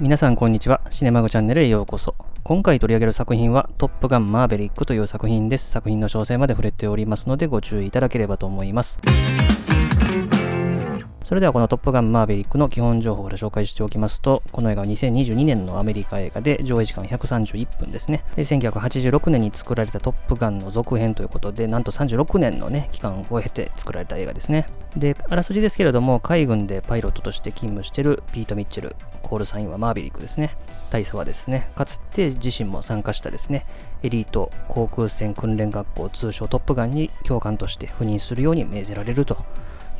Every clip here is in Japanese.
皆さんこんにちは。シネマグチャンネルへようこそ。今回取り上げる作品はトップガンマーベリックという作品です。作品の詳細まで触れておりますのでご注意いただければと思います。それではこのトップガンマーヴェリックの基本情報から紹介しておきますと、この映画は2022年のアメリカ映画で上映時間131分ですね。で、1986年に作られたトップガンの続編ということで、なんと36年のね、期間を経て作られた映画ですね。で、あらすじですけれども、海軍でパイロットとして勤務しているピート・ミッチェル、コールサインはマーヴェリックですね。大佐はですね、かつて自身も参加したですね、エリート航空戦訓練学校通称トップガンに教官として赴任するように命ぜられると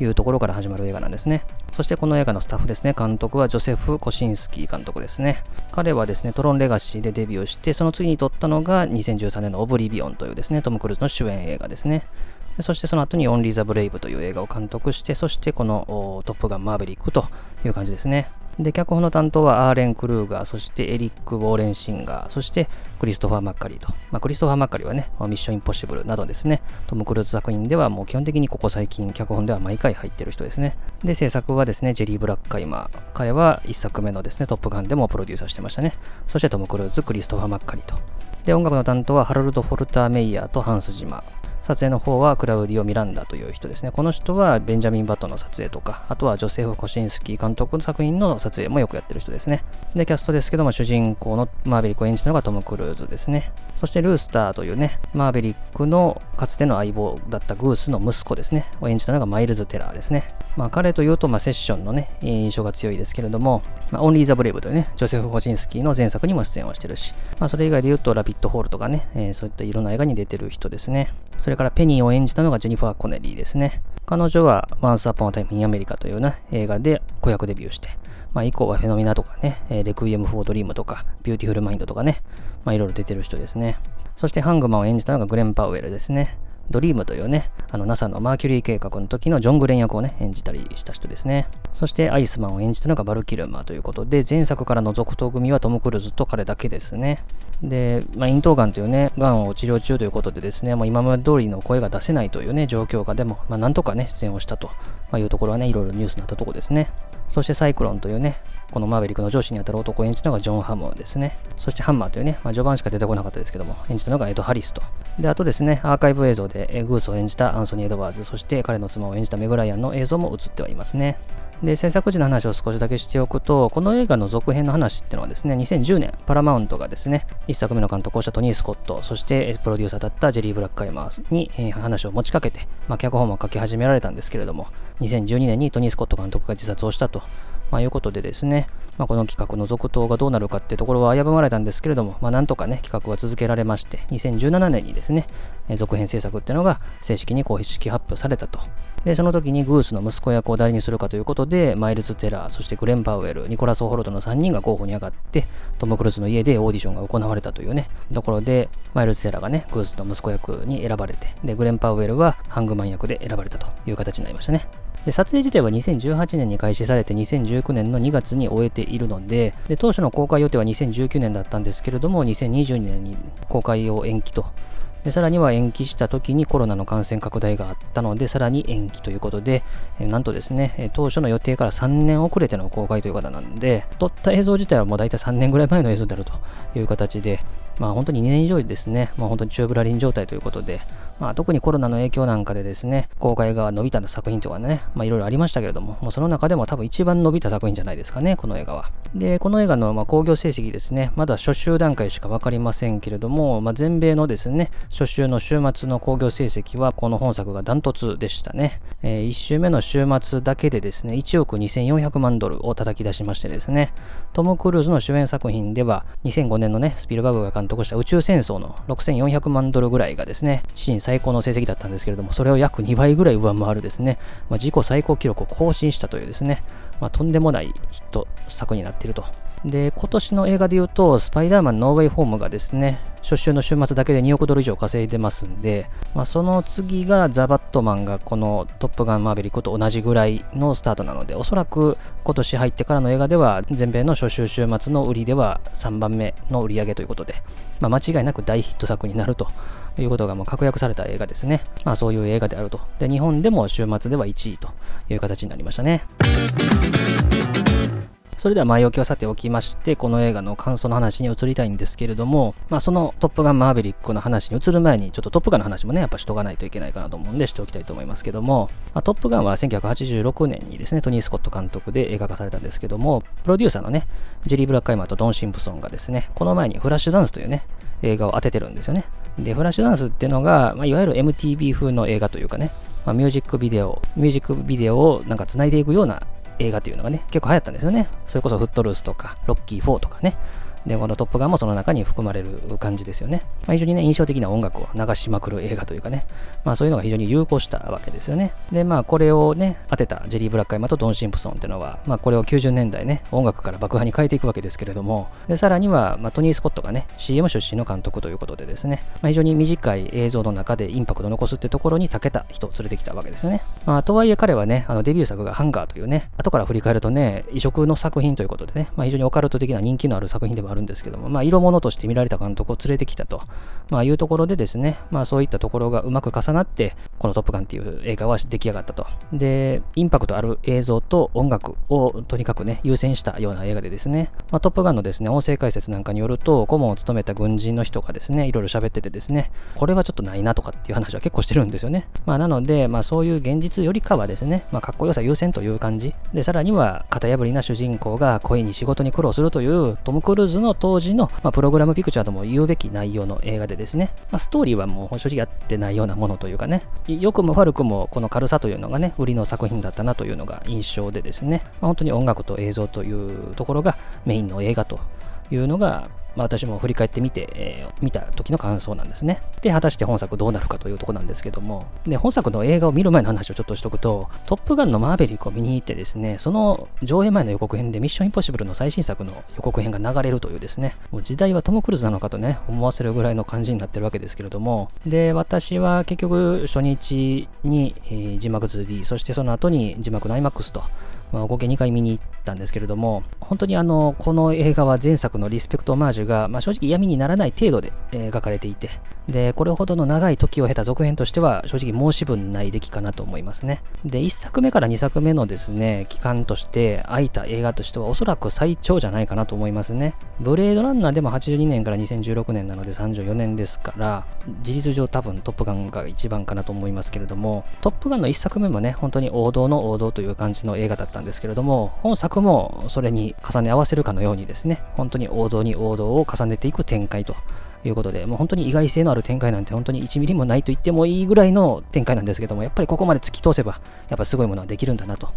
いうところから始まる映画なんですね。そしてこの映画のスタッフですね、監督はジョセフ・コシンスキー監督ですね。彼はですね、トロン・レガシーでデビューして、その次に撮ったのが2013年のオブリビオンというですね、トム・クルーズの主演映画ですね。そしてその後にオンリー・ザ・ブレイブという映画を監督して、そしてこのトップガン・マーヴェリックという感じですね。で、脚本の担当はアーレン・クルーガー、そしてエリック・ウォーレン・シンガー、そしてクリストファー・マッカリーと。まあ、クリストファー・マッカリーはね、ミッション・インポッシブルなどですね、トム・クルーズ作品ではもう基本的にここ最近、脚本では毎回入ってる人ですね。で、制作はですね、ジェリー・ブラッ・カイマー。彼は1作目のですね、トップガンでもプロデューサーしてましたね。そしてトム・クルーズ、クリストファー・マッカリーと。で、音楽の担当はハロルド・フォルター・メイヤーとハンス・ジマ。撮影の方はクラウディオ・ミランダという人ですね。この人はベンジャミン・バットの撮影とか、あとはジョセフ・コシンスキー監督の作品の撮影もよくやってる人ですね。で、キャストですけども、主人公のマーベリックを演じたのがトム・クルーズですね。そしてルースターというね、マーベリックのかつての相棒だったグースの息子ですね、を演じたのがマイルズ・テラーですね。まあ彼というと、まあセッションのね、印象が強いですけれども、まあ、オンリー・ザ・ブレイブというね、ジョセフ・コシンスキーの前作にも出演をしてるし、まあそれ以外で言うと、ラビット・ホールとかね、えー、そういったいろんな映画に出てる人ですね。そそれからペニーを演じたのがジェニファー・コネリーですね。彼女は Once Upon a Time in America というな、映画で子役デビューして、まあ、以降はフェノミナとかね、レクイエム・フォー・ドリームとか、ビューティフル・マインドとかね、まあいろいろ出てる人ですね。そしてハングマンを演じたのがグレン・パウエルですね。ドリームというね、あの NASA のマーキュリー計画の時のジョン・グレン役をね、演じたりした人ですね。そしてアイスマンを演じたのがバル・キルマーということで、前作からの続投組はトム・クルーズと彼だけですね。で、まあ、咽頭がんというね、がんを治療中ということでですね、もう今まで通りの声が出せないというね、状況下でも、まあ、なんとかね、出演をしたというところはね、いろいろニュースになったところですね。そしてサイクロンというね、このマーベリックの上司にあたる男を演じたのがジョン・ハムですね。そしてハンマーというね、まあ、序盤しか出てこなかったですけども、演じたのがエド・ハリスと。で、あとですね、アーカイブ映像でグースを演じたアンソニー・エドワーズ、そして彼の妻を演じたメグライアンの映像も映ってはいますね。で、制作時の話を少しだけしておくと、この映画の続編の話っていうのはですね、2010年、パラマウントがですね、1作目の監督をしたトニー・スコット、そしてプロデューサーだったジェリー・ブラックカイマーに、え話を持ちかけて、まあ、脚本も書き始められたんですけれども、2012年にトニー・スコット監督が自殺をしたとまあ、いうことでですね、まあ、この企画の続投がどうなるかってところは危ぶまれたんですけれども、まあ、なんとかね、企画は続けられまして、2017年にですね、続編制作っていうのが正式に公式発表されたと。で、その時にグースの息子役を誰にするかということで、マイルズ・テラー、そしてグレン・パウエル、ニコラス・ホルトの3人が候補に上がって、トム・クルーズの家でオーディションが行われたというね、ところで、マイルズ・テラーがね、グースの息子役に選ばれて、で、グレン・パウエルはハングマン役で選ばれたという形になりましたね。で撮影自体は2018年に開始されて2019年の2月に終えているのでで当初の公開予定は2019年だったんですけれども2022年に公開を延期と。でさらには延期した時にコロナの感染拡大があったので、さらに延期ということで、えなんとですね、当初の予定から3年遅れての公開という方なんで、撮った映像自体はもう大体3年ぐらい前の映像であるという形で、まあ本当に2年以上ですね、まあ本当にチューブラリン状態ということで、まあ、特にコロナの影響なんかでですね、公開が伸びた作品とかね、いろいろありましたけれども、もうその中でも多分一番伸びた作品じゃないですかね、この映画は。で、この映画のま興行成績ですね、まだ初週段階しかわかりませんけれども、まあ、全米のですね、初週の週末の興行成績は、この本作がダントツでしたね。えー、1週目の週末だけでですね、1億2400万ドルを叩き出しましてですね、トム・クルーズの主演作品では、2005年のね、スピルバーグが監督した宇宙戦争の6400万ドルぐらいがですね、最高の成績だったんですけれども、それを約2倍ぐらい上回るですね、まあ、自己最高記録を更新したというですね、まあ、とんでもないヒット作になっていると。で、今年の映画で言うと、スパイダーマンノーウェイホームがですね、初週の週末だけで2億ドル以上稼いでますんで、まあ、その次がザ・バットマンがこのトップガンマーベリックと同じぐらいのスタートなので、おそらく今年入ってからの映画では、全米の初週週末の売りでは3番目の売り上げということで、まあ、間違いなく大ヒット作になるということがもう確約された映画ですね。まあそういう映画であると。で、日本でも週末では1位という形になりましたね。それでは前置きはさておきまして、この映画の感想の話に移りたいんですけれども、まあ、そのトップガンマーヴェリックの話に移る前に、ちょっとトップガンの話もね、やっぱしとかないといけないかなと思うんで、しておきたいと思いますけども、まあ、トップガンは1986年にですね、トニー・スコット監督で映画化されたんですけども、プロデューサーのね、ジェリー・ブラックアイマーとドン・シンプソンがですね、この前にフラッシュダンスというね、映画を当ててるんですよね。で、フラッシュダンスっていうのが、まあ、いわゆる MTV 風の映画というかね、まあ、ミュージックビデオ、ミュージックビデオをなんか繋いでいくような映画っていうのがね、結構流行ったんですよね。それこそフットルースとか、ロッキー4とかね、で、このトップガンもその中に含まれる感じですよね。まあ、非常にね、印象的な音楽を流しまくる映画というかね、まあそういうのが非常に流行したわけですよね。で、まあこれをね、当てたジェリー・ブラックアイマとドン・シンプソンっていうのは、まあこれを90年代ね、音楽から爆破に変えていくわけですけれども、で、さらには、まあ、トニー・スコットがね、CM 出身の監督ということでですね、まあ、非常に短い映像の中でインパクトを残すってところに長けた人を連れてきたわけですよね。まあとはいえ彼はね、あのデビュー作がハンガーというね、後から振り返るとね、異色の作品ということでね、まあ非常にオカルト的な人気のある作品ではあるんですけども、まあ色物として見られた監督を連れてきたと、まあ、いうところでですね、まあ、そういったところがうまく重なって、このトップガンっていう映画は出来上がったと。で、インパクトある映像と音楽をとにかくね、優先したような映画でですね、まあ、トップガンのですね、音声解説なんかによると、顧問を務めた軍人の人がですね、いろいろ喋っててですね、これはちょっとないなとかっていう話は結構してるんですよね。まあ、なので、まあ、そういう現実よりかはですね、まあ、かっこよさ優先という感じ。で、さらには、型破りな主人公が恋に仕事に苦労するという、トム・クルーズの当時の、まあ、プログラムピクチャーとも言うべき内容の映画でですね、まあ、ストーリーはもう正直やってないようなものというかね、良くも悪くもこの軽さというのがね、売りの作品だったなというのが印象でですね、まあ、本当に音楽と映像というところがメインの映画というのが、まあ、私も振り返ってみて、えー、見た時の感想なんですね。で、果たして本作どうなるかというとこなんですけども、で、本作の映画を見る前の話をちょっとしとくと、トップガンのマーベリックを見に行ってですね、その上映前の予告編でミッションインポッシブルの最新作の予告編が流れるというですね、もう時代はトム・クルーズなのかとね、思わせるぐらいの感じになってるわけですけれども、で、私は結局初日に、えー、字幕 2D、そしてその後に字幕の IMAX と、まあ、合計2回見に行ったんですけれども、本当にあの、この映画は前作のリスペクトオマージュが、まあ、正直嫌味にならない程度で、え、描かれていて、で、これほどの長い時を経た続編としては、正直申し分ない出来かなと思いますね。で、1作目から2作目のですね、期間として空いた映画としては、おそらく最長じゃないかなと思いますね。ブレードランナーでも82年から2016年なので34年ですから、事実上多分トップガンが一番かなと思いますけれども、トップガンの1作目もね、本当に王道の王道という感じの映画だったんですけれども、本作もそれに重ね合わせるかのようにですね、本当に王道に王道を重ねていく展開ということで、もう本当に意外性のある展開なんて本当に1ミリもないと言ってもいいぐらいの展開なんですけども、やっぱりここまで突き通せば、やっぱすごいものはできるんだなと。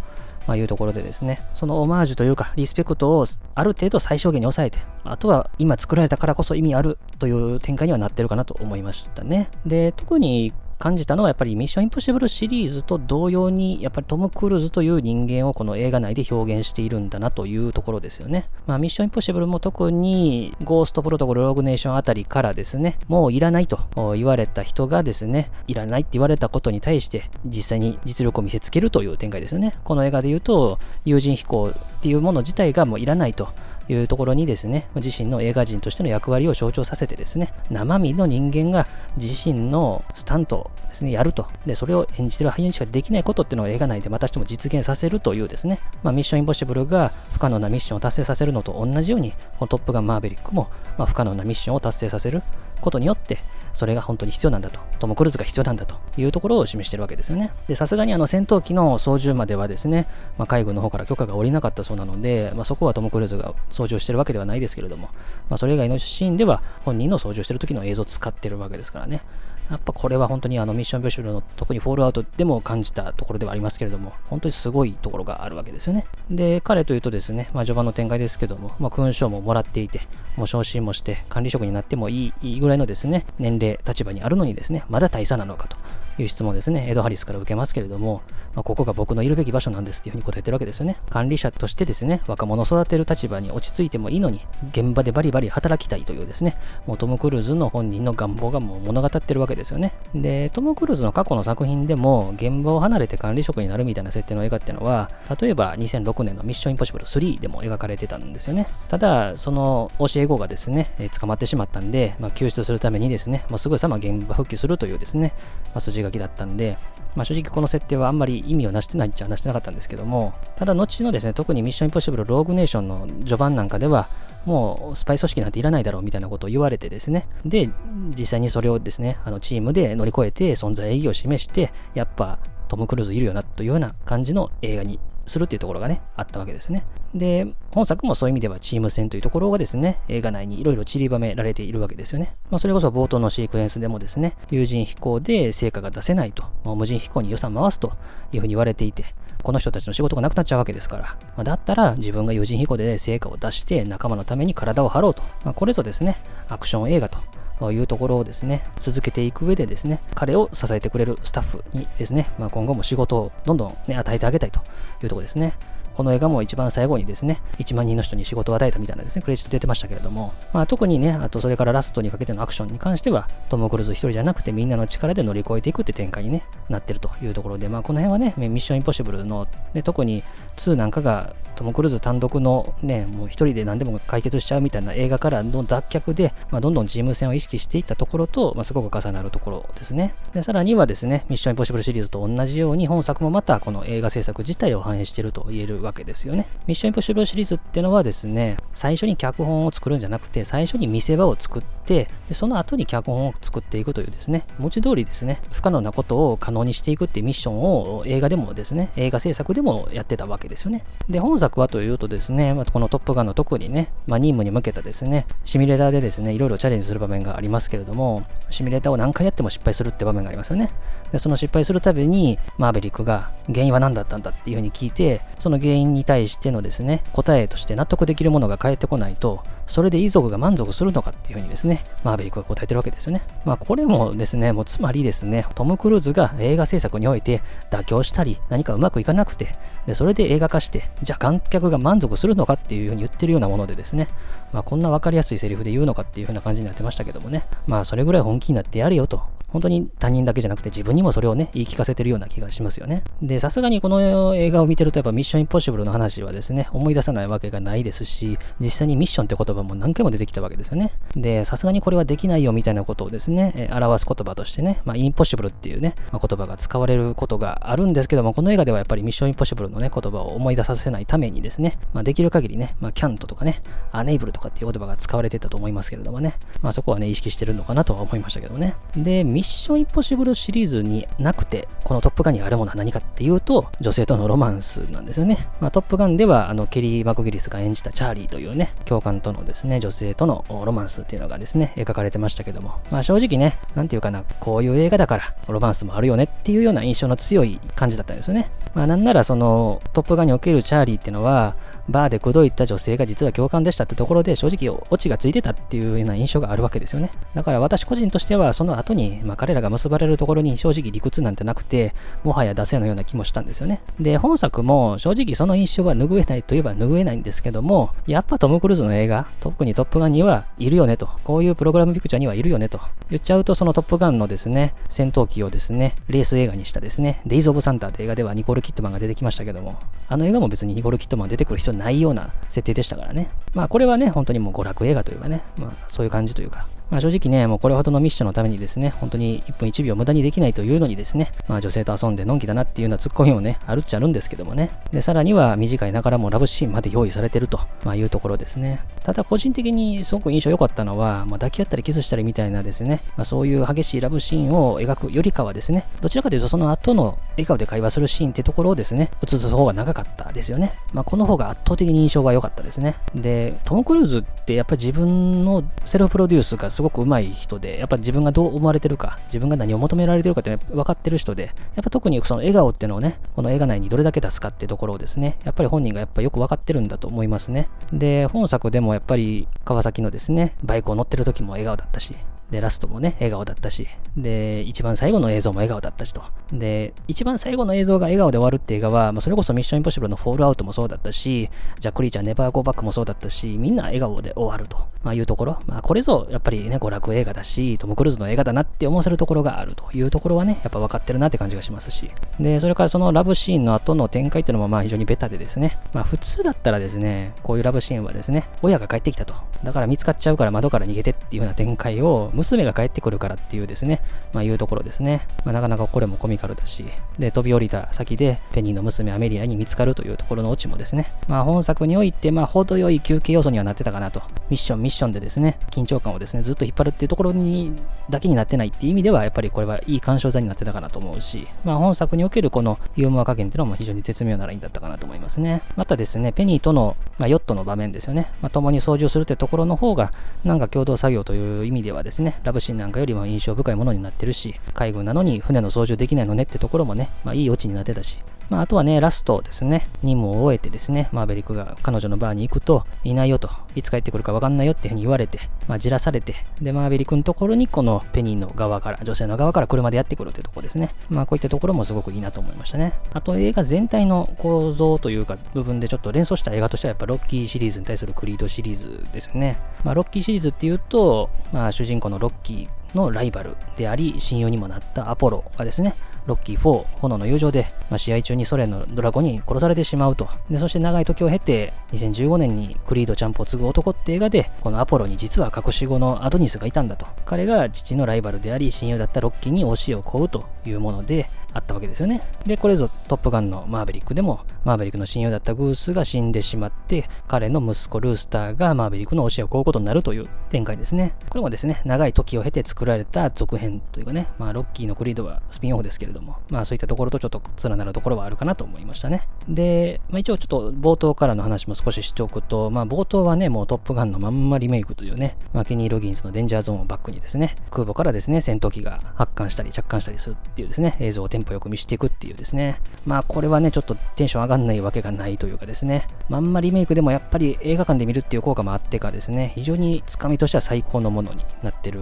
まあ、いうところでですね、そのオマージュというか、リスペクトをある程度最小限に抑えて、あとは今作られたからこそ意味あるという展開にはなってるかなと思いましたね。で、特に感じたのはやっぱりミッションインポッシブルシリーズと同様にやっぱりトム・クルーズという人間をこの映画内で表現しているんだなというところですよね。まあミッションインポッシブルも特にゴーストプロトコルログネーションあたりからですね、もういらないと言われた人がですね、いらないって言われたことに対して実際に実力を見せつけるという展開ですよね。この映画で言うと有人飛行っていうもの自体がもういらないと。いうところにですね、自身の映画人としての役割を象徴させてですね、生身の人間が自身のスタントをですね、やると。で、それを演じてる俳優にしかできないことっていうのを映画内でまたしても実現させるというですね、まあ、ミッションインポッシブルが不可能なミッションを達成させるのと同じように、このトップガンマーベリックも、まあ、不可能なミッションを達成させることによって、それが本当に必要なんだと。トム・クルーズが必要なんだというところを示してるわけですよね。で、さすがにあの戦闘機の操縦まではですね、まあ、海軍の方から許可が下りなかったそうなので、まあ、そこはトム・クルーズが操縦してるわけではないですけれども、まあ、それ以外のシーンでは本人の操縦してる時の映像を使ってるわけですからね。やっぱこれは本当にあのミッションビョシュルの特にフォールアウトでも感じたところではありますけれども、本当にすごいところがあるわけですよね。で、彼というとですね、まあ、序盤の展開ですけども、まあ、勲章ももらっていて、もう昇進もして管理職になってもいいぐらいのですね、年齢、立場にあるのにですね、まだ大佐なのかと。いう質問ですね、エド・ハリスから受けますけれども、まあ、ここが僕のいるべき場所なんですっていうふうに答えてるわけですよね。管理者としてですね、若者を育てる立場に落ち着いてもいいのに、現場でバリバリ働きたいというですね、もうトム・クルーズの本人の願望がもう物語ってるわけですよね。で、トム・クルーズの過去の作品でも、現場を離れて管理職になるみたいな設定の映画っていうのは、例えば2006年のミッション・インポッシブル3でも描かれてたんですよね。ただ、その教え子がですね、え捕まってしまったんで、まあ、救出するためにですね、まあ、すぐさま現場復帰するというですね、まあ、筋書きだったんで、まあ、正直この設定はあんまり意味をなしてないっちゃなしてなかったんですけども、ただ後のですね、特にミッションインポッシブルローグネーションの序盤なんかでは、もうスパイ組織なんていらないだろうみたいなことを言われてですね、で、実際にそれをですね、あのチームで乗り越えて存在意義を示して、やっぱトム・クルーズいるよなというような感じの映画にするっていうところがね、あったわけですよね。で、本作もそういう意味ではチーム戦というところがですね、映画内にいろいろ散りばめられているわけですよね。まあ、それこそ冒頭のシークエンスでもですね、有人飛行で成果が出せないと、もう無人飛行に予算回すというふうに言われていて、この人たちの仕事がなくなっちゃうわけですから、まあ、だったら自分が有人飛行で成果を出して仲間のために体を張ろうと、まあ、これぞですね、アクション映画とというところをですね、続けていく上でですね、彼を支えてくれるスタッフにですね、まあ、今後も仕事をどんどん、ね、与えてあげたいというところですね。この映画も一番最後にですね、1万人の人に仕事を与えたみたいなですね、クレジット出てましたけれども、まあ、特にね、あとそれからラストにかけてのアクションに関しては、トム・クルーズ一人じゃなくてみんなの力で乗り越えていくって展開に、ね、なってるというところで、まあ、この辺はね、ミッション・インポッシブルの、ね、特に2なんかがトム・クルーズ単独のね、もう一人で何でも解決しちゃうみたいな映画からの脱却で、まあ、どんどんチーム戦を意識していったところと、まあ、すごく重なるところですね。で、さらにはですね、ミッション・インポッシブルシリーズと同じように本作もまたこの映画制作自体を反映していると言えるわけですよね。ミッション・インポッシブルシリーズっていうのはですね、最初に脚本を作るんじゃなくて、最初に見せ場を作って、でその後に脚本を作っていくというですね、文字通りですね、不可能なことを可能にしていくっていうミッションを映画でもですね、映画制作でもやってたわけですよね。で、本作はというとですね、ま、このトップガンの特にね、まあ、任務に向けたですね、シミュレーターでですね、いろいろチャレンジする場面がありますけれども、シミュレーターを何回やっても失敗するって場面がありますよね。で、その失敗するたびに、マーベリックが原因は何だったんだっていうふうに聞いて、その原因に対してのですね、答えとして納得できるものが返ってこないと、それで遺族が満足するのかっていうふうにですね、マーベリックが答えてるわけですよね。まあこれもですね、もうつまりですね、トム・クルーズが映画制作において妥協したり、何かうまくいかなくて、で、それで映画化して、じゃあ観客が満足するのかっていうふうに言ってるようなものでですね、まあこんなわかりやすいセリフで言うのかっていうふうな感じになってましたけどもね、まあそれぐらい本気になってやれよと、本当に他人だけじゃなくて自分にもそれをね、言い聞かせてるような気がしますよね。で、さすがにこの映画を見てるとやっぱミッションインポッシブルの話はですね、思い出さないわけがないですし、実際にミッションって言葉も何回も出てきたわけですよね。で、さすがにこれはできないよみたいなことをですね、え表す言葉としてね、まあ、インポッシブルっていうね、まあ、言葉が使われることがあるんですけども、この映画ではやっぱりミッションインポッシブルのね、言葉を思い出させないためにですね、まあ、できる限りね、まあ、キャントとかね、アネイブルとかっていう言葉が使われてたと思いますけれどもね、まあ、そこはね、意識してるのかなとは思いましたけどね。で、ミッションインポッシブルシリーズになくて、このトップガンにあるものは何かっていうと、女性とのロマンスなんですよね。まあ、トップガンでは、あの、ケリー・マクギリスが演じたチャーリーというね、教官とのですね、女性とのロマンスっていうのがですね、描かれてましたけども、まあ正直ね、なんていうかな、こういう映画だからロマンスもあるよねっていうような印象の強い感じだったんですよね。まあなんならそのトップガンにおけるチャーリーっていうのは、バーで口説いた女性が実は教官でしたってところで正直オチがついてたっていうような印象があるわけですよね。だから私個人としてはその後に、まあ、彼らが結ばれるところに正直理屈なんてなくて、もはや惰性のような気もしたんですよね。で、本作も正直その印象は拭えないといえば拭えないんですけども、やっぱトム・クルーズの映画、特にトップガンにはいるよねと、こういうプログラムピクチャーにはいるよねと言っちゃうと、そのトップガンのですね、戦闘機をですね、レース映画にしたですね、デイズ・オブ・サンターって映画ではニコール・キットマンが出てきましたけども、あの映画も別にニコール・キットマン出てくる必要ないような設定でしたからね。まあこれはね、本当にもう娯楽映画というかね、まあそういう感じというか、まあ、正直ね、もうこれほどのミッションのためにですね、本当に1分1秒無駄にできないというのにですね、まあ女性と遊んでのんきだなっていうようなツッコミもね、あるっちゃあるんですけどもね。で、さらには短いながらもラブシーンまで用意されてると、まあ、いうところですね。ただ個人的にすごく印象良かったのは、まあ、抱き合ったりキスしたりみたいなですね、まあ、そういう激しいラブシーンを描くよりかはですね、どちらかというとその後の笑顔で会話するシーンってところをですね、映す方が長かったですよね。まあ、この方が圧倒的に印象が良かったですね。で、トム・クルーズってやっぱり自分のセルフプロデュースがすごく上手い人で、やっぱ自分がどう思われてるか、自分が何を求められてるかって分かってる人で、やっぱ特にその笑顔っていうのをね、この映画内にどれだけ出すかっていうところをですね、やっぱり本人がやっぱよく分かってるんだと思いますね。で、本作でもやっぱり川崎のですね、バイクを乗ってる時も笑顔だったし、で、ラストもね、笑顔だったし、で、一番最後の映像も笑顔だったしと。で、一番最後の映像が笑顔で終わるって映画は、まあ、それこそミッションインポッシブルのフォールアウトもそうだったし、ジャック・リーチャー、ネバー・ゴーバックもそうだったし、みんな笑顔で終わると、まあ、いうところ。まあ、これぞ、やっぱりね、娯楽映画だし、トム・クルーズの映画だなって思わせるところがあるというところはね、やっぱ分かってるなって感じがしますし。で、それからそのラブシーンの後の展開っていうのもまあ非常にベタでですね、まあ普通だったらですね、こういうラブシーンはですね、親が帰ってきたと。だから見つかっちゃうから窓から逃げてっていうような展開を、娘が帰ってくるからっていうですね、まあいうところですね。まあなかなかこれもコミカルだし、で、飛び降りた先でペニーの娘アメリアに見つかるというところのオチもですね、まあ本作において、まあ程よい休憩要素にはなってたかなと。ミッション、ミッションでですね、緊張感をですね、ずっと引っ張るっていうところにだけになってないっていう意味では、やっぱりこれはいい鑑賞座になってたかなと思うし、まあ本作におけるこのユーモア加減っていうのも非常に絶妙なラインだったかなと思いますね。またですね、ペニーとの、まあ、ヨットの場面ですよね。まあ、共に操縦するってところの方が、なんか共同作業という意味ではですね、ね。ラブシーンなんかよりも印象深いものになってるし、海軍なのに船の操縦できないのねってところもね、まあいいオチになってたし、まあ、あとはね、ラストですね、任務を終えてですね、マーベリックが彼女のバーに行くと、いないよと、いつ帰ってくるかわかんないよっていうふうに言われて、まあ、じらされて、で、マーベリックのところに、このペニーの側から、女性の側から車でやってくるってところですね。まあ、こういったところもすごくいいなと思いましたね。あと、映画全体の構造というか、部分でちょっと連想した映画としては、やっぱロッキーシリーズに対するクリードシリーズですね。まあ、ロッキーシリーズっていうと、まあ、主人公のロッキーのライバルであり、親友にもなったアポロがですね、ロッキー4、炎の友情で、まあ、試合中にソ連のドラゴンに殺されてしまうと。で、そして長い時を経て、2015年にクリードちゃんぽを継ぐ男って映画で、このアポロに実は隠し子のアドニスがいたんだと。彼が父のライバルであり、親友だったロッキーに教えを請うというもので、あったわけですよね。で、これぞトップガンのマーヴェリックでも、マーベリックの親友だったグースが死んでしまって、彼の息子ルースターがマーベリックの教えを請うことになるという展開ですね。これもですね、長い時を経て作られた続編というかね、まあ、ロッキーのクリードはスピンオフですけれども、まあそういったところとちょっと連なるところはあるかなと思いましたね。で、まあ、一応ちょっと冒頭からの話も少ししておくと、まあ冒頭はね、もうトップガンのまんまリメイクというね、まあ、ケニー・ロギンスのデンジャーゾーンをバックにですね、空母からですね、戦闘機が発艦したり着艦したりするっていうですね、映像をテンポよく見せていくっていうですね、まあこれはね、ちょっとテンション上がんないわけがないというかですね、まんまリメイクでもやっぱり映画館で見るっていう効果もあってかですね、非常につかみとしては最高のものになってる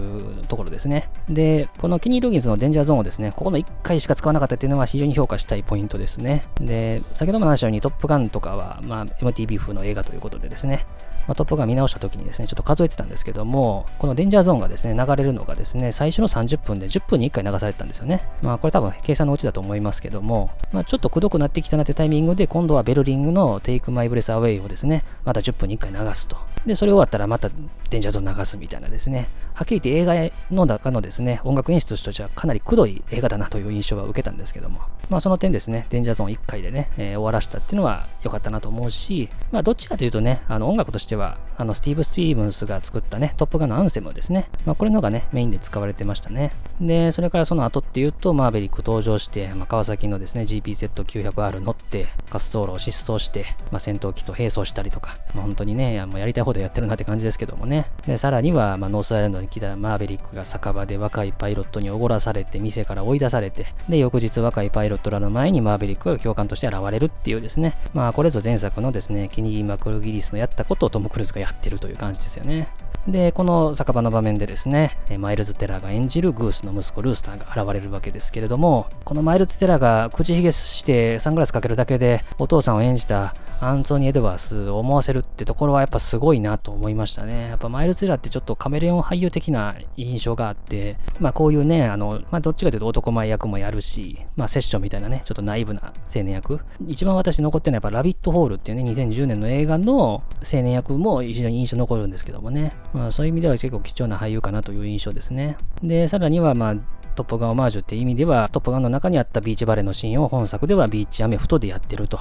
ところですね。で、このキニー・ロギンスのデンジャーゾーンをですね、ここの1回しか使わなかったっていうのは非常に評価したいポイントですね。で、先ほども話したようにトップガンとかは、まあ、MTV 風の映画ということでですね、まあ、トップガン見直した時にですね、ちょっと数えてたんですけども、このデンジャーゾーンがですね、流れるのがですね、最初の30分で10分に1回流されてたんですよね。まあこれ多分計算のうちだと思いますけども、まあちょっとくどくなってきたなってタイミングで、今度はベルリングの Take My Breath Away をですね、また10分に1回流すと。で、それ終わったらまたデンジャーゾーン流すみたいなですね、はっきり言って映画の中のですね、音楽演出としてはかなりくどい映画だなという印象は受けたんですけども、まあその点ですね、デンジャーゾーン1回でね、えー、終わらしたっていうのは良かったなと思うし、まあどっちかというとね、あの音楽としては、あのスティーブ・スピーブンスが作ったね、トップガンのアンセムですね、まあこれのがね、メインで使われてましたね。で、それからその後っていうと、マーベリック登場して、まあ、川崎のですね、GPZ900R 乗って、滑走路を疾走して、まあ、戦闘機と並走したりとか、まあ、本当にね、もうやりたい放題やってるなって感じですけどもね。で、さらには、まあ、ノースアイランドに来たマーベリックが酒場で若いパイロットにおごらされて、店から追い出されて、で、翌日若いパイロットらの前にマーベリックが教官として現れるっていうですね、まあ、これぞ前作のですね、ケリー・マクギリスのやったことをトム・クルーズがやってるという感じですよね。で、この酒場の場面でですね、マイルズ・テラーが演じるグースの息子ルースターが現れるわけですけれども、このマイルズ・テラーが口ひげしてサングラスかけるだけでお父さんを演じたアンソニー・エドワーズを思わせるってところはやっぱすごいなと思いましたね。やっぱマイルズ・テラーってちょっとカメレオン俳優的な印象があって、まあこういうね、あの、まあどっちかというと男前役もやるし、まあセッションみたいなね、ちょっとナイーブな青年役。一番私残ってるのはやっぱラビット・ホールっていうね、2010年の映画の青年役も非常に印象残るんですけどもね。まあそういう意味では結構貴重な俳優かなという印象ですね。で、さらにはまあトップガンオマージュっていう意味では、トップガンの中にあったビーチバレーのシーンを本作ではビーチアメフトでやってると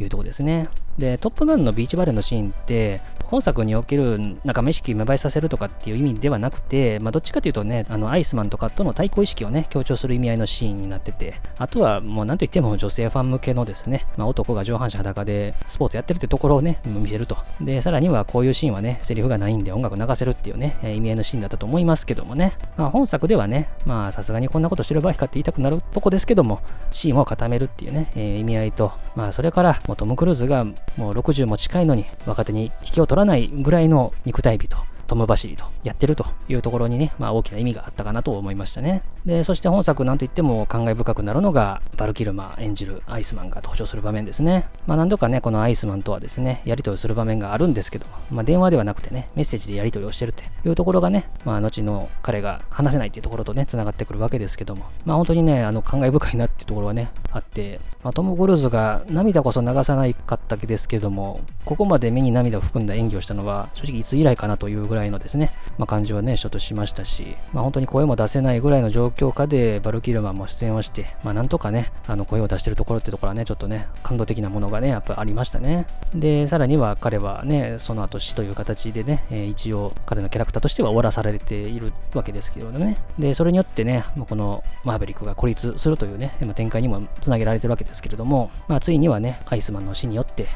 いうとこですね。で、トップガンのビーチバレーのシーンって、本作における仲間意識芽生えさせるとかっていう意味ではなくて、まあ、どっちかというとね、あの、アイスマンとかとの対抗意識をね、強調する意味合いのシーンになってて、あとはもう何と言っても女性ファン向けのですね、まあ、男が上半身裸でスポーツやってるってところをね、見せると。で、さらにはこういうシーンはね、セリフがないんで音楽流せるっていうね、意味合いのシーンだったと思いますけどもね、まあ、本作ではね、まあ、さすがにこんなことしてる場合かって言いたくなるとこですけども、チームを固めるっていうね、えー、意味合いと、まあ、それから、もうトム・クルーズがもう60も近いのに若手に引きを取ららないぐらいの肉体美とトム走りとやってるというところにね、まあ大きな意味があったかなと思いましたね。で、そして本作なんといっても感慨深くなるのが、バルキルマ演じるアイスマンが登場する場面ですね。まあ何度かね、このアイスマンとはですね、やり取りする場面があるんですけど、まあ電話ではなくてね、メッセージでやり取りをしてるというところがね、まあ後の彼が話せないっていうところとね、繋がってくるわけですけども、まあ本当にね、あの感慨深いなっていうところがね、あって、まあ、トム・クルーズが涙こそ流さないかったですけども、ここまで目に涙を含んだ演技をしたのは、正直いつ以来かなというぐらいのですね、まあ、感じはね、ちょっとしましたし、まあ、本当に声も出せないぐらいの状況下で、バルキルマンも出演をして、まあ、なんとかね、あの声を出してるところってところはね、ちょっとね、感動的なものがね、やっぱありましたね。で、さらには彼はね、その後死という形でね、え、一応彼のキャラクターとしては終わらされているわけですけどね。で、それによってね、このマーベリックが孤立するというね、展開にもつなげられてるわけですけれども、まあ、ついにはね、アイスマンの死によって、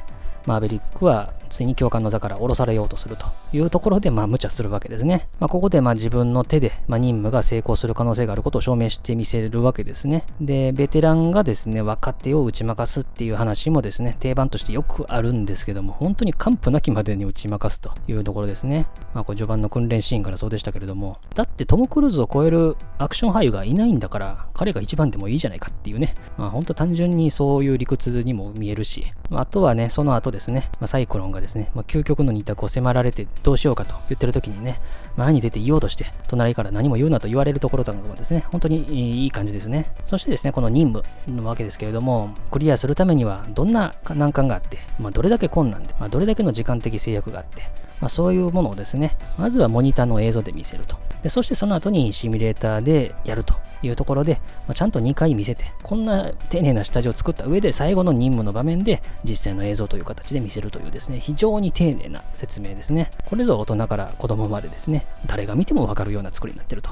マーベリックはついに教官の座から降ろされようとするというところで、まあ、無茶するわけですね。まあ、ここで、まあ、自分の手で、まあ、任務が成功する可能性があることを証明してみせるわけですね。で、ベテランがですね、若手を打ち負かすっていう話もですね、定番としてよくあるんですけども、本当に完膚なきまでに打ち負かすというところですね。まあ、これ序盤の訓練シーンからそうでしたけれども、だってトム・クルーズを超えるアクション俳優がいないんだから、彼が一番でもいいじゃないかっていうね、まあ、本当単純にそういう理屈にも見えるしま、あとはね、その後ですね、まあ、サイクロンがですね、まあ、究極の二択を迫られてどうしようかと言ってる時にね、前に出て言おうとして、隣から何も言うなと言われるところとかもですね、本当にいい感じですね。そしてですね、この任務のわけですけれども、クリアするためにはどんな難関があって、まあ、どれだけ困難で、まあ、どれだけの時間的制約があって、まあ、そういうものをですね、まずはモニターの映像で見せると。でそしてその後にシミュレーターでやるというところで、まあ、ちゃんと2回見せて、こんな丁寧な下地を作った上で最後の任務の場面で実際の映像という形で見せるというですね、非常に丁寧な説明ですね。これぞ大人から子供までですね、誰が見てもわかるような作りになってると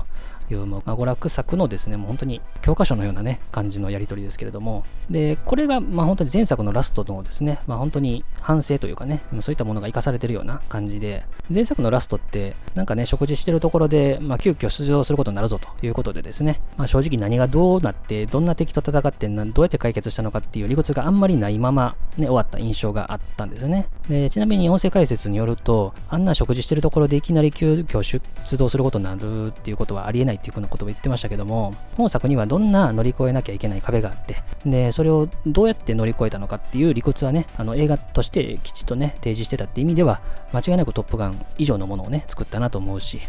いう、まあ、娯楽作のですね、もう本当に教科書のようなね、感じのやり取りですけれども、で、これが、まあ本当に前作のラストのですね、まあ本当に反省というかね、そういったものが活かされてるような感じで、前作のラストって、なんかね、食事してるところで、まあ急遽出場することになるぞということでですね、まあ正直何がどうなって、どんな敵と戦って、どうやって解決したのかっていう理屈があんまりないまま、ね、終わった印象があったんですよね。で、ちなみに音声解説によると、あんな食事してるところでいきなり急遽出動することになるっていうことはありえないっていうふうなことを言ってましたけども、本作にはどんな乗り越えなきゃいけない壁があって、で、それをどうやって乗り越えたのかっていう理屈はね、あの映画としてきちっとね、提示してたって意味では、間違いなくトップガン以上のものをね、作ったなと思うし、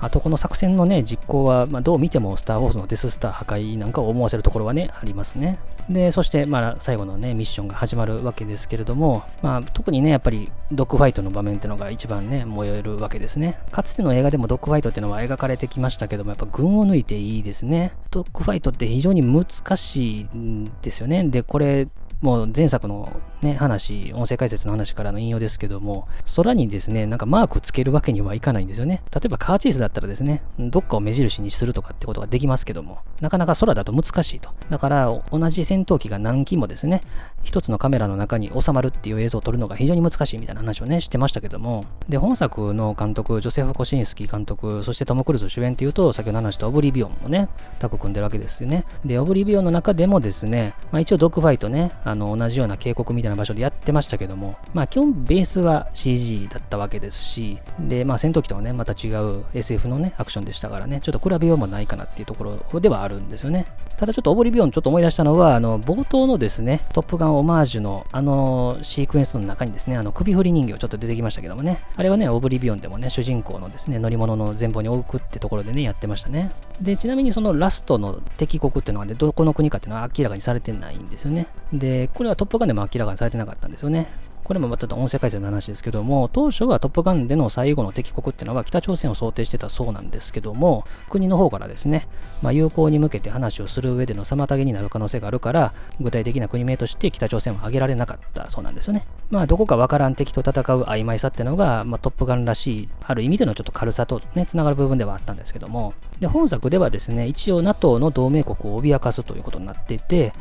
あとこの作戦のね、実行は、まあ、どう見てもスター・ウォーズのデススター破壊なんかを思わせるところはね、ありますね。で、そして、まあ、最後のね、ミッションが始まるわけですけれども、まあ、特にね、やっぱり、ドッグファイトの場面っていうのが一番ね、燃えるわけですね。かつての映画でもドッグファイトっていうのは描かれてきましたけども、やっぱ群を抜いていいですね。ドッグファイトって非常に難しいんですよね。で、これ、もう前作のね、話、音声解説の話からの引用ですけども、空にですね、なんかマークつけるわけにはいかないんですよね。例えばカーチェイスだったらですね、どっかを目印にするとかってことができますけども、なかなか空だと難しいと。だから、同じ戦闘機が何機もですね、一つのカメラの中に収まるっていう映像を撮るのが非常に難しいみたいな話をね、してましたけども、で、本作の監督、ジョセフ・コシンスキー監督、そしてトム・クルーズ主演っていうと、先ほど話したオブリビオンもね、タッグ組んでるわけですよね。で、オブリビオンの中でもですね、まあ一応ドッグファイトね、あの、同じような渓谷みたいな場所でやってましたけども、まあ基本ベースは CG だったわけですし、で、まあ戦闘機とはね、また違う SF のね、アクションでしたからね、ちょっと比べようもないかなっていうところではあるんですよね。ただちょっとオブリビオンちょっと思い出したのは、あの、冒頭のですね、トップガンオマージュのあのシークエンスの中にですね、あの首振り人形ちょっと出てきましたけどもね、あれはね、オブリビオンでもね、主人公のですね、乗り物の前方に置くってところでね、やってましたね。で、ちなみにそのラストの敵国っていうのはね、どこの国かっていうのは明らかにされてないんですよね。で、これはトップガンでも明らかにされてなかったんですよね。これもちょっと音声解説の話ですけども、当初はトップガンでの最後の敵国っていうのは北朝鮮を想定してたそうなんですけども、国の方からですね、まあ、友好に向けて話をする上での妨げになる可能性があるから、具体的な国名として北朝鮮は挙げられなかったそうなんですよね。まあ、どこかわからん敵と戦う曖昧さっていうのが、まあ、トップガンらしい、ある意味でのちょっと軽さとね、つながる部分ではあったんですけども、で、本作ではですね、一応 NATO の同盟国を脅かすということになっていて、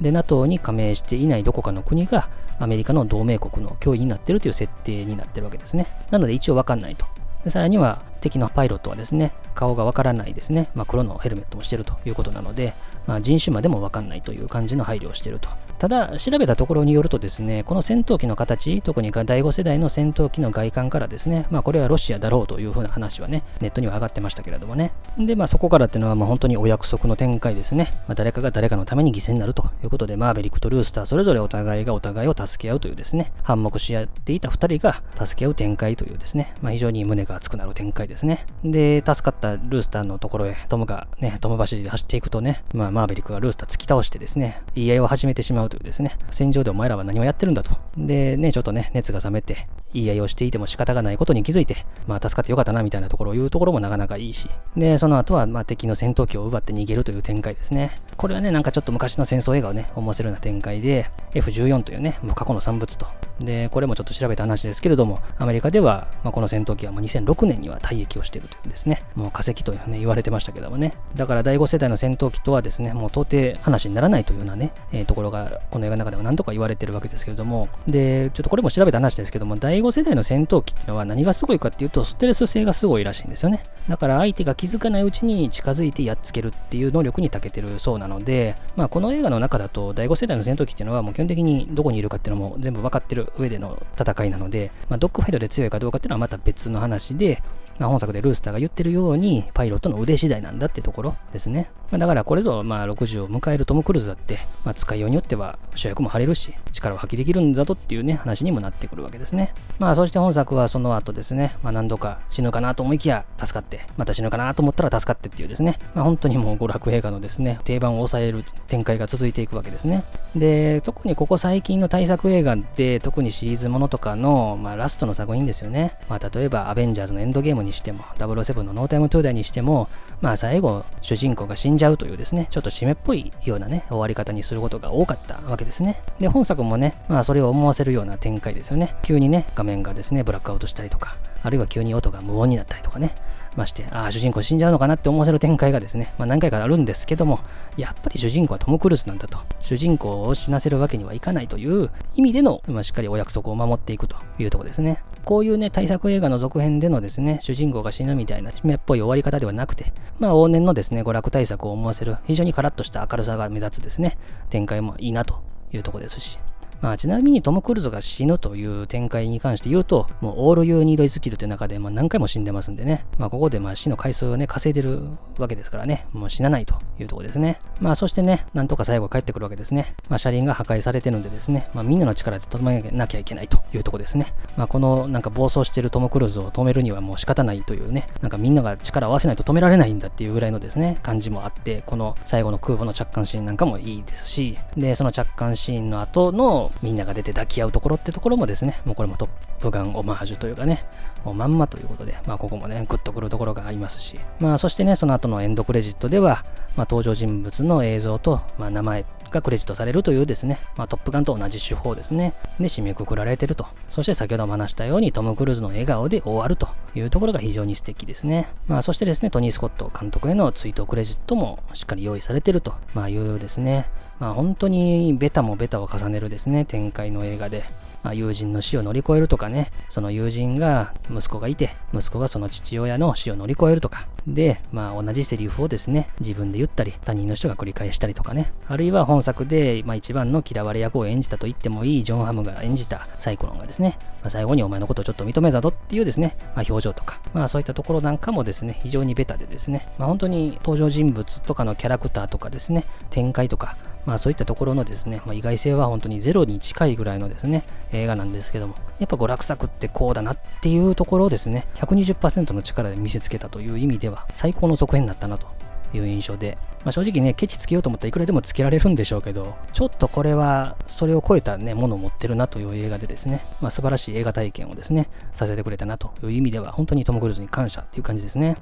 で、NATO に加盟していないどこかの国が、アメリカの同盟国の脅威になっているという設定になってるわけですね。なので一応わかんないと。でさらには敵のパイロットはですね、顔がわからないですね、まあ、黒のヘルメットもしているということなので、まあ、人種までもわかんないという感じの配慮をしていると。ただ、調べたところによるとですね、この戦闘機の形、特に第5世代の戦闘機の外観からですね、まあこれはロシアだろうというふうな話はね、ネットには上がってましたけれどもね。で、まあそこからっていうのはまあ本当にお約束の展開ですね。まあ、誰かが誰かのために犠牲になるということで、マーベリックとルースターそれぞれお互いがお互いを助け合うというですね、反目し合っていた2人が助け合う展開というですね、まあ非常に胸が熱くなる展開です。ね。で、助かったルースターのところへトムがね、トム走りで走っていくとね、まあ、マーベリックがルースター突き倒してですね、言い合いを始めてしまうというですね、戦場でお前らは何をやってるんだと。で、ね、ちょっとね、熱が冷めて、言い合いをしていても仕方がないことに気づいて、まあ、助かってよかったなみたいなところを言うところもなかなかいいし、で、その後は、まあ、敵の戦闘機を奪って逃げるという展開ですね。これはね、なんかちょっと昔の戦争映画をね、思わせるような展開で、F14 というね、もう過去の産物と。で、これもちょっと調べた話ですけれども、アメリカでは、まあ、この戦闘機はもう2006年には退役をしているというですね、もう化石というね、言われてましたけどもね。だから第5世代の戦闘機とはですね、もう到底話にならないというようなね、えー、ところが、この映画の中では何とか言われてるわけですけれども、で、ちょっとこれも調べた話ですけども、第5世代の戦闘機っていうのは何がすごいかっていうと、ステレス性がすごいらしいんですよね。だから相手が気づかないうちに近づいてやっつけるっていう能力に長けてるそうなので、まあこの映画の中だと第5世代の戦闘機っていうのはもう基本的にどこにいるかっていうのも全部分かってる上での戦いなので、まあ、ドッグファイトで強いかどうかっていうのはまた別の話で、まあ、本作でルースターが言ってるように、パイロットの腕次第なんだってところですね。まあ、だからこれぞ、まあ、60を迎えるトム・クルーズだって、まあ、使いようによっては主役も張れるし、力を発揮できるんだとっていうね、話にもなってくるわけですね。まあ、そして本作はその後ですね、まあ、何度か死ぬかなと思いきや助かって、また死ぬかなと思ったら助かってっていうですね、まあ、本当にもう娯楽映画のですね、定番を抑える展開が続いていくわけですね。で、特にここ最近の大作映画で、特にシリーズものとかの、まあ、ラストの作品ですよね。まあ、例えば、アベンジャーズのエンドゲームにしても、007のノータイムトゥーダイにしても、まあ最後、主人公が死んじゃうというですね、ちょっと締めっぽいようなね、終わり方にすることが多かったわけですね。で、本作もね、まあそれを思わせるような展開ですよね。急にね、画面がですね、ブラックアウトしたりとか、あるいは急に音が無音になったりとかね、まして、ああ、主人公死んじゃうのかなって思わせる展開がですね、まあ、何回かあるんですけども、やっぱり主人公はトム・クルーズなんだと。主人公を死なせるわけにはいかないという意味での、まあ、しっかりお約束を守っていくというとこですね。こういうね、大作映画の続編でのですね、主人公が死ぬみたいな締めっぽい終わり方ではなくて、まあ往年のですね、娯楽対策を思わせる非常にカラッとした明るさが目立つですね、展開もいいなというとこですし、まあ、ちなみにトム・クルーズが死ぬという展開に関して言うと、もうオール・ユー・ニード・イスキルという中で、まあ、何回も死んでますんでね、まあ、ここでまあ死の回数をね、稼いでるわけですからね、もう死なないというところですね。まあ、そしてね、なんとか最後帰ってくるわけですね。まあ、車輪が破壊されてるんでですね、まあ、みんなの力で止めなきゃいけないというところですね。まあ、このなんか暴走してるトム・クルーズを止めるにはもう仕方ないというね、なんかみんなが力を合わせないと止められないんだっていうぐらいのですね、感じもあって、この最後の空母の着艦シーンなんかもいいですし、で、その着艦シーンの後のみんなが出て抱き合うところってところもですね、もうこれもトップガンオマージュというかね、もうまんまということで、まあここもね、グッとくるところがありますし、まあそしてね、その後のエンドクレジットでは、まあ登場人物の映像と、まあ名前がクレジットされるというですね、まあトップガンと同じ手法ですね、で締めくくられてると。そして先ほども話したようにトム・クルーズの笑顔で終わるというところが非常に素敵ですね。まあそしてですね、トニー・スコット監督への追悼クレジットもしっかり用意されてると、まあいうですね、まあ本当にベタもベタを重ねるですね、展開の映画で、まあ、友人の死を乗り越えるとかね、その友人が、息子がいて、息子がその父親の死を乗り越えるとか、で、まあ同じセリフをですね、自分で言ったり、他人の人が繰り返したりとかね、あるいは本作で、まあ一番の嫌われ役を演じたと言ってもいいジョン・ハムが演じたサイクロンがですね、まあ、最後にお前のことをちょっと認めざぞっていうですね、まあ、表情とか、まあそういったところなんかもですね、非常にベタでですね、まあ本当に登場人物とかのキャラクターとかですね、展開とか、まあそういったところのですね、まあ、意外性は本当にゼロに近いぐらいのですね、映画なんですけども、やっぱ娯楽作ってこうだなっていうところをですね、120%の力で見せつけたという意味では、最高の続編だったなという印象で、まあ、正直ね、ケチつけようと思ったらいくらでもつけられるんでしょうけど、ちょっとこれはそれを超えたね、ものを持ってるなという映画でですね、まあ、素晴らしい映画体験をですね、させてくれたなという意味では、本当にトム・クルーズに感謝っていう感じですね。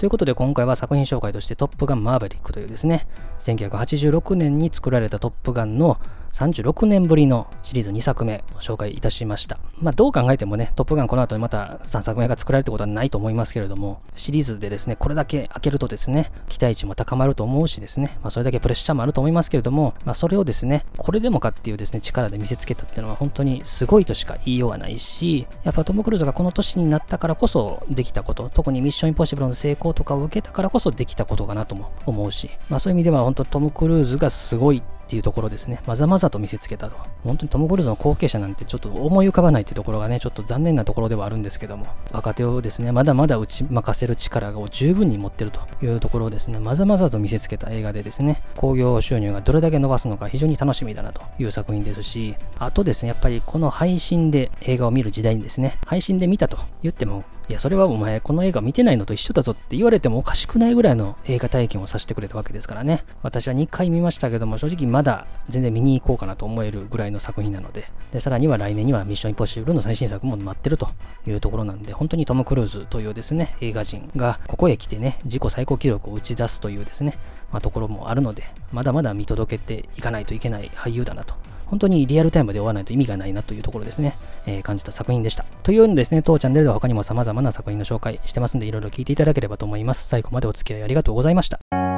ということで今回は作品紹介としてトップガンマーヴェリックというですね、1986年に作られたトップガンの36年ぶりのシリーズ2作目を紹介いたしました。まあどう考えてもね、トップガンこの後にまた3作目が作られるってことはないと思いますけれども、シリーズでですね、これだけ開けるとですね、期待値も高まると思うしですね、まあそれだけプレッシャーもあると思いますけれども、まあそれをですね、これでもかっていうですね、力で見せつけたっていうのは本当にすごいとしか言いようがないし、やっぱトム・クルーズがこの年になったからこそできたこと、特にミッション・インポッシブルの成功とかを受けたからこそできたことかなとも思うし、まあそういう意味では本当トム・クルーズがすごいっていうところですね。まざまざと見せつけたと。本当にトム・クルーズの後継者なんてちょっと思い浮かばないってところがね、ちょっと残念なところではあるんですけども、若手をですね、まだまだ打ち負かせる力を十分に持ってるというところをですね、まざまざと見せつけた映画でですね、興行収入がどれだけ伸ばすのか非常に楽しみだなという作品ですし、あとですね、やっぱりこの配信で映画を見る時代にですね、配信で見たと言っても、いや、それはお前、この映画見てないのと一緒だぞって言われてもおかしくないぐらいの映画体験をさせてくれたわけですからね。私は2回見ましたけども、正直まだ全然見に行こうかなと思えるぐらいの作品なので、で、さらには来年にはミッションインポッシブルの最新作も待ってるというところなんで、本当にトム・クルーズというですね、映画人がここへ来てね、自己最高記録を打ち出すというですね、まあ、ところもあるので、まだまだ見届けていかないといけない俳優だなと本当にリアルタイムで終わらないと意味がないなというところですね、えー、感じた作品でした。というようにですね、当チャンネルでは他にも様々な作品の紹介してますんで、いろいろ聞いていただければと思います。最後までお付き合いありがとうございました。